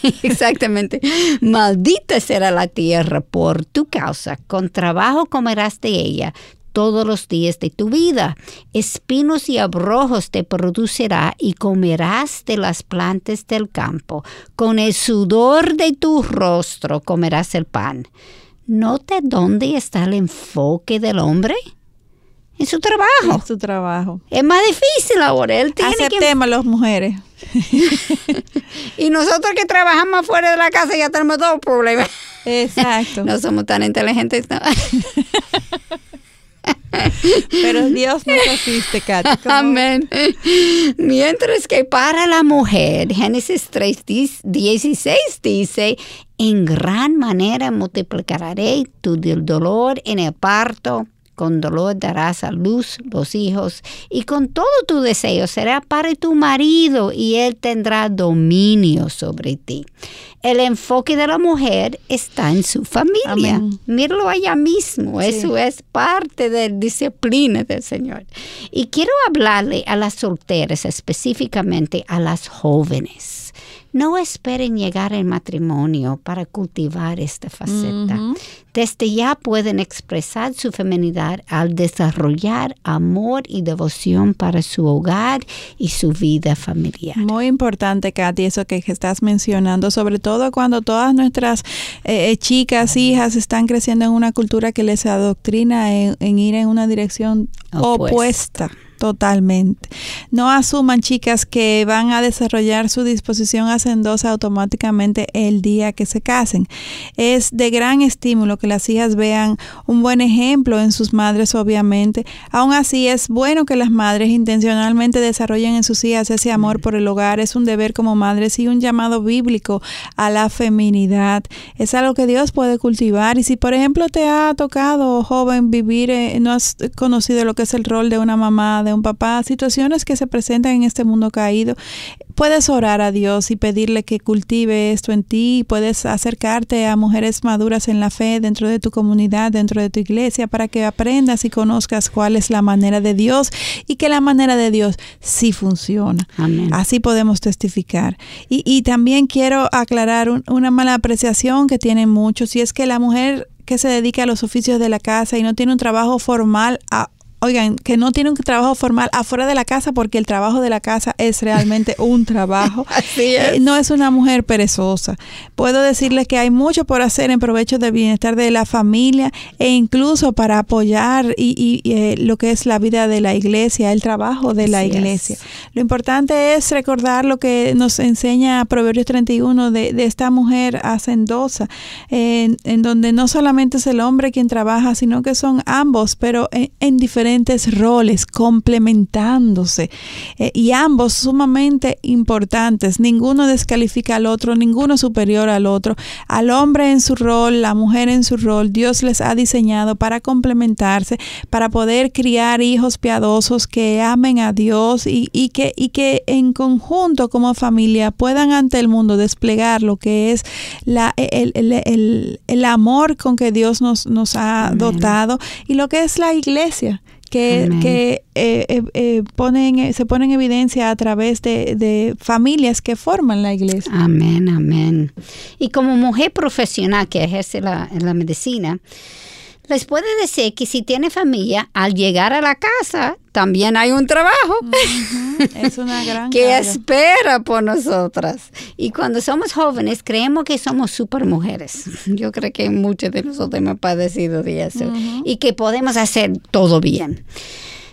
exactamente. Maldita será la tierra por tu causa. Con trabajo comerás de ella todos los días de tu vida. Espinos y abrojos te producirá y comerás de las plantas del campo. Con el sudor de tu rostro comerás el pan. ¿Note dónde está el enfoque del hombre? En su trabajo. En su trabajo. Es más difícil ahora. Él tiene Aceptemos las mujeres. y nosotros que trabajamos afuera de la casa ya tenemos dos problemas. Exacto. no somos tan inteligentes. Pero Dios nos asiste, Katy. Amén. Mientras que para la mujer, Génesis 3, 16 dice, en gran manera multiplicaré tu dolor en el parto con dolor darás a luz los hijos, y con todo tu deseo será para tu marido, y él tendrá dominio sobre ti. El enfoque de la mujer está en su familia. Míralo allá mismo. Eso es parte de la disciplina del Señor. Y quiero hablarle a las solteras, específicamente a las jóvenes no esperen llegar al matrimonio para cultivar esta faceta. Desde ya pueden expresar su feminidad al desarrollar amor y devoción para su hogar y su vida familiar. Muy importante, Katy, eso que estás mencionando, sobre todo cuando todas nuestras eh, eh, chicas, hijas están creciendo en una cultura que les adoctrina en, ir en una dirección opuesta Totalmente. No asuman, chicas, que van a desarrollar su disposición hacendosa automáticamente el día que se casen. Es de gran estímulo que las hijas vean un buen ejemplo en sus madres, obviamente. Aún así, es bueno que las madres intencionalmente desarrollen en sus hijas ese amor por el hogar. Es un deber como madres y un llamado bíblico a la feminidad. Es algo que Dios puede cultivar. Y si, por ejemplo, te ha tocado, joven, vivir, eh, no has conocido lo que es el rol de una mamá, de un papá, situaciones que se presentan en este mundo caído, puedes orar a Dios y pedirle que cultive esto en ti. Puedes acercarte a mujeres maduras en la fe dentro de tu comunidad, dentro de tu iglesia, para que aprendas y conozcas cuál es la manera de Dios y que la manera de Dios sí funciona. Así podemos testificar. Y, también quiero aclarar una mala apreciación que tienen muchos, y es que la mujer que se dedica a los oficios de la casa y no tiene un trabajo formal a, oigan, que no tiene un trabajo formal afuera de la casa porque el trabajo de la casa es realmente un trabajo. Así es. Eh, no es una mujer perezosa. Puedo decirles que hay mucho por hacer en provecho del bienestar de la familia e incluso para apoyar y, eh, lo que es la vida de la iglesia, el trabajo de la iglesia. Lo importante es recordar lo que nos enseña Proverbios 31 de, de esta mujer hacendosa, en, en, donde no solamente es el hombre quien trabaja, sino que son ambos, pero en, en diferentes roles complementándose eh, y ambos sumamente importantes. Ninguno descalifica al otro, ninguno superior al otro. Al hombre en su rol, la mujer en su rol, Dios les ha diseñado para complementarse, para poder criar hijos piadosos que amen a Dios y, que, y que en conjunto como familia puedan ante el mundo desplegar lo que es la, el, el, el, amor con que Dios nos, nos ha dotado y lo que es la iglesia que, que eh, eh, ponen, se pone en evidencia a través de, de, familias que forman la iglesia. Amén, amén. Y como mujer profesional que ejerce la, la medicina, les puede decir que si tiene familia, al llegar a la casa también hay un trabajo es una gran que espera por nosotras. Y cuando somos jóvenes creemos que somos super mujeres. Yo creo que muchos de nosotros hemos padecido de eso y que podemos hacer todo bien.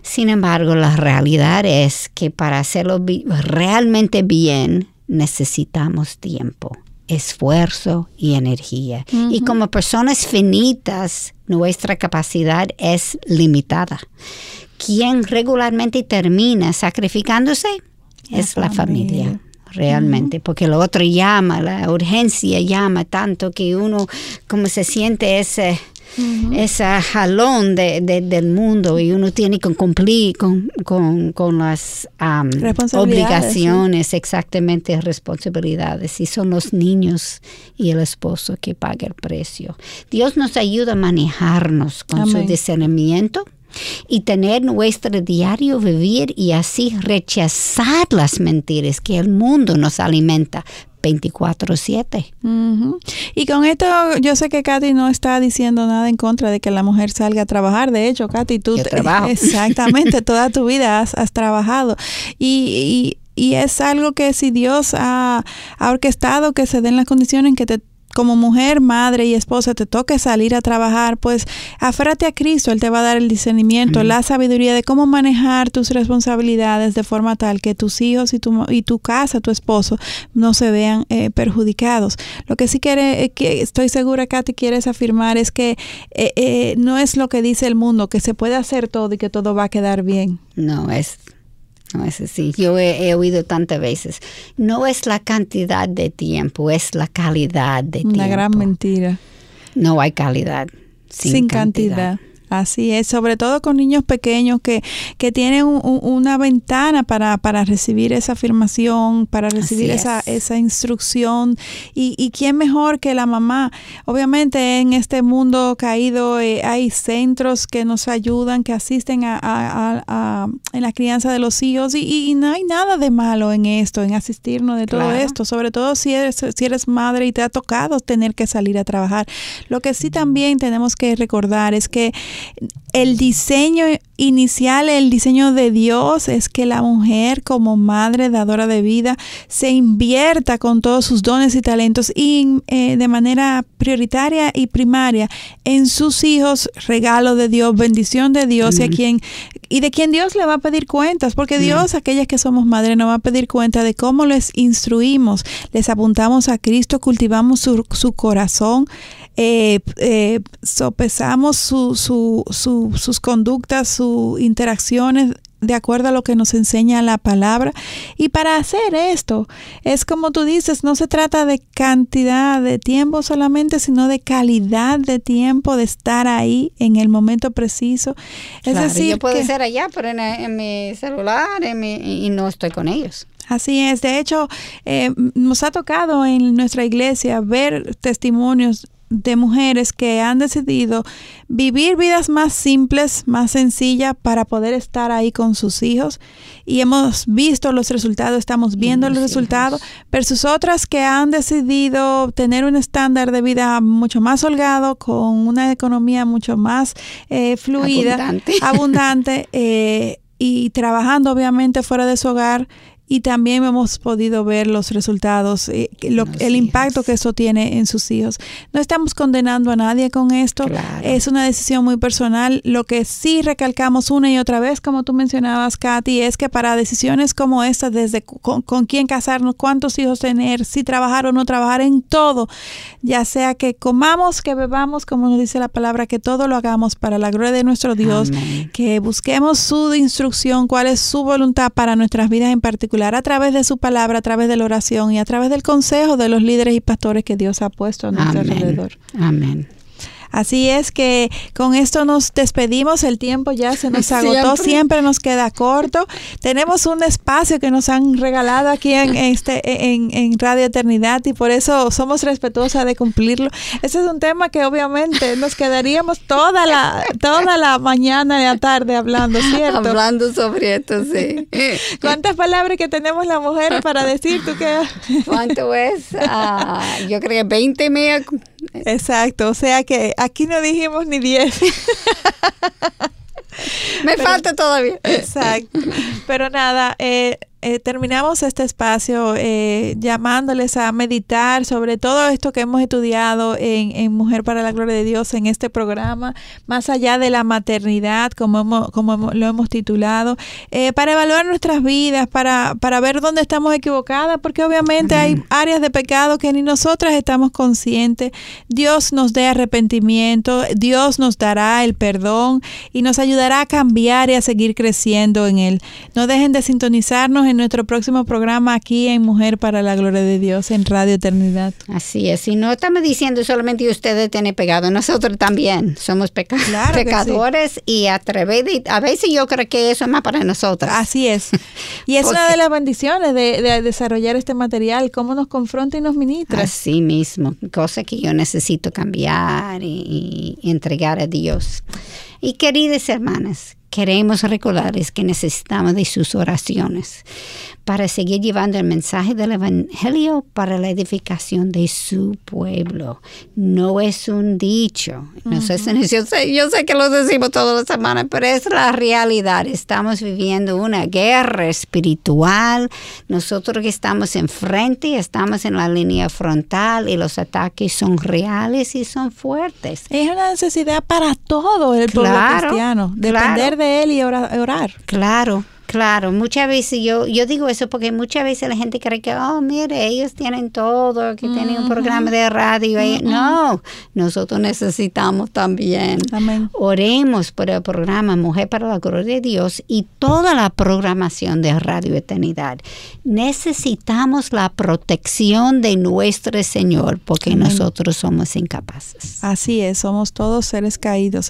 Sin embargo, la realidad es que para hacerlo realmente bien necesitamos tiempo esfuerzo y energía. Y como personas finitas, nuestra capacidad es limitada. Quien regularmente termina sacrificándose es la familia realmente, porque lo otro llama, la urgencia llama tanto que uno como se siente ese ese jalón de, del mundo y uno tiene que cumplir con, con, las obligaciones, exactamente responsabilidades. Y son los niños y el esposo que paga el precio. Dios nos ayuda a manejarnos con su discernimiento y tener nuestro diario vivir y así rechazar las mentiras que el mundo nos alimenta 24/7. Y con esto yo sé que Katy no está diciendo nada en contra de que la mujer salga a trabajar. De hecho, Katy, tú exactamente toda tu vida has, trabajado. Y, y, y, es algo que si Dios ha, ha orquestado que se den las condiciones en que te como mujer, madre y esposa te toque salir a trabajar, pues aférrate a Cristo, Él te va a dar el discernimiento, la sabiduría de cómo manejar tus responsabilidades de forma tal que tus hijos y tu, y tu casa, tu esposo, no se vean eh, perjudicados. Lo que sí quiere, eh, que estoy segura, Katy, quieres afirmar es que eh, no es lo que dice el mundo, que se puede hacer todo y que todo va a quedar bien. No, es no es así. Yo he, oído tantas veces. No es la cantidad de tiempo, es la calidad de tiempo. Una gran mentira. No hay calidad sin, cantidad. Así es, sobre todo con niños pequeños que, que tienen una ventana para, para, recibir esa afirmación, para recibir esa, esa instrucción. Y, y quién mejor que la mamá. Obviamente en este mundo caído eh, hay centros que nos ayudan, que asisten a, a, en la crianza de los hijos y, y, no hay nada de malo en esto, en asistirnos de todo esto, sobre todo si eres, si eres madre y te ha tocado tener que salir a trabajar. Lo que sí también tenemos que recordar es que el diseño inicial, el diseño de Dios es que la mujer como madre dadora de vida se invierta con todos sus dones y talentos y eh, de manera prioritaria y primaria en sus hijos, regalo de Dios, bendición de Dios y a quien y de quien Dios le va a pedir cuentas, porque Dios, aquellas que somos madres, nos va a pedir cuenta de cómo les instruimos, les apuntamos a Cristo, cultivamos su, su corazón, eh, eh, sopesamos su, su, sus conductas, sus interacciones de acuerdo a lo que nos enseña la palabra. Y para hacer esto, es como tú dices, no se trata de cantidad de tiempo solamente, sino de calidad de tiempo, de estar ahí en el momento preciso. Es decir, yo puedo ser allá, pero en, mi celular y no estoy con ellos. Así es. De hecho, eh, nos ha tocado en nuestra iglesia ver testimonios de mujeres que han decidido vivir vidas más simples, más sencillas para poder estar ahí con sus hijos. Y hemos visto los resultados, estamos viendo los resultados versus otras que han decidido tener un estándar de vida mucho más holgado con una economía mucho más eh, fluida, abundante, abundante eh, y trabajando obviamente fuera de su hogar y también hemos podido ver los resultados, eh, el impacto que eso tiene en sus hijos. No estamos condenando a nadie con esto, es una decisión muy personal. Lo que sí recalcamos una y otra vez, como tú mencionabas, Katy, es que para decisiones como esta, desde con, quién casarnos, cuántos hijos tener, si trabajar o no trabajar, en todo, ya sea que comamos, que bebamos, como nos dice la palabra, que todo lo hagamos para la gloria de nuestro Dios, que busquemos su instrucción, cuál es su voluntad para nuestras vidas en particular a través de su palabra, a través de la oración y a través del consejo de los líderes y pastores que Dios ha puesto a nuestro alrededor. Amén. Así es que con esto nos despedimos, el tiempo ya se nos agotó, siempre, nos queda corto. Tenemos un espacio que nos han regalado aquí en, este, en, en Radio Eternidad y por eso somos respetuosas de cumplirlo. Ese es un tema que obviamente nos quedaríamos toda la, toda la mañana y la tarde hablando, ¿cierto? Hablando sobre esto, sí. ¿Cuántas palabras que tenemos la mujer para decir tú qué? ¿Cuánto es? Ah, yo creo que 20 mil. Exacto, o sea que aquí no dijimos ni 10. Me falta todavía. Exacto. Pero nada, eh, eh, terminamos este espacio eh, llamándoles a meditar sobre todo esto que hemos estudiado en, en, Mujer para la Gloria de Dios en este programa, más allá de la maternidad, como, hemos, como lo hemos titulado, eh, para evaluar nuestras vidas, para, para ver dónde estamos equivocadas, porque obviamente hay áreas de pecado que ni nosotras estamos conscientes. Dios nos dé arrepentimiento, Dios nos dará el perdón y nos ayudará a cambiar y a seguir creciendo en Él. No dejen de sintonizarnos en nuestro próximo programa aquí en Mujer para la Gloria de Dios en Radio Eternidad. Así es, y no estamos diciendo solamente ustedes tienen pegado, nosotros también somos pecadores y atrevidos. A veces yo creo que eso es más para nosotros. Así es. Y es una de las bendiciones de, desarrollar este material, cómo nos confronta y nos ministra. Así mismo, cosa que yo necesito cambiar y entregar a Dios. Y queridas hermanas, queremos recordarles que necesitamos de sus oraciones para seguir llevando el mensaje del Evangelio para la edificación de su pueblo. No es un dicho. No sé, yo, sé, yo sé que lo decimos todas las semanas, pero es la realidad. Estamos viviendo una guerra espiritual. Nosotros que estamos enfrente, estamos en la línea frontal y los ataques son reales y son fuertes. Es una necesidad para todo el pueblo cristiano, depender de él y orar. Claro. Claro, muchas veces yo, yo digo eso porque muchas veces la gente cree que, oh, mire, ellos tienen todo, que tienen un programa de radio. No, nosotros necesitamos también. Amén. Oremos por el programa Mujer para la Gloria de Dios y toda la programación de Radio Eternidad. Necesitamos la protección de nuestro Señor porque nosotros somos incapaces. Así es, somos todos seres caídos.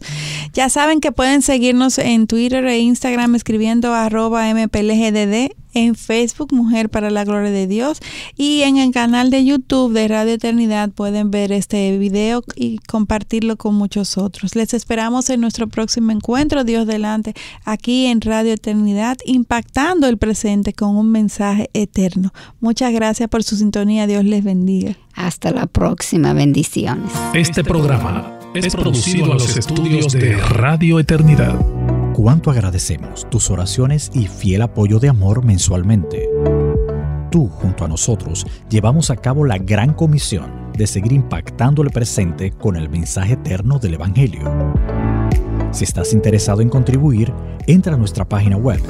Ya saben que pueden seguirnos en Twitter e Instagram escribiendo arroba MPLGDD, en Facebook Mujer para la Gloria de Dios y en el canal de YouTube de Radio Eternidad pueden ver este video y compartirlo con muchos otros. Les esperamos en nuestro próximo encuentro, Dios delante, aquí en Radio Eternidad, impactando el presente con un mensaje eterno. Muchas gracias por su sintonía, Dios les bendiga. Hasta la próxima, bendiciones. Este programa es producido a los estudios de Radio Eternidad cuánto agradecemos tus oraciones y fiel apoyo de amor mensualmente. Tú, junto a nosotros, llevamos a cabo la gran comisión de seguir impactando el presente con el mensaje eterno del Evangelio. Si estás interesado en contribuir, entra a nuestra página web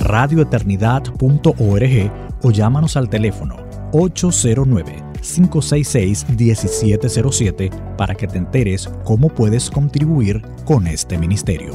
radioeternidad.org o llámanos al teléfono 809-566-1707 para que te enteres cómo puedes contribuir con este ministerio.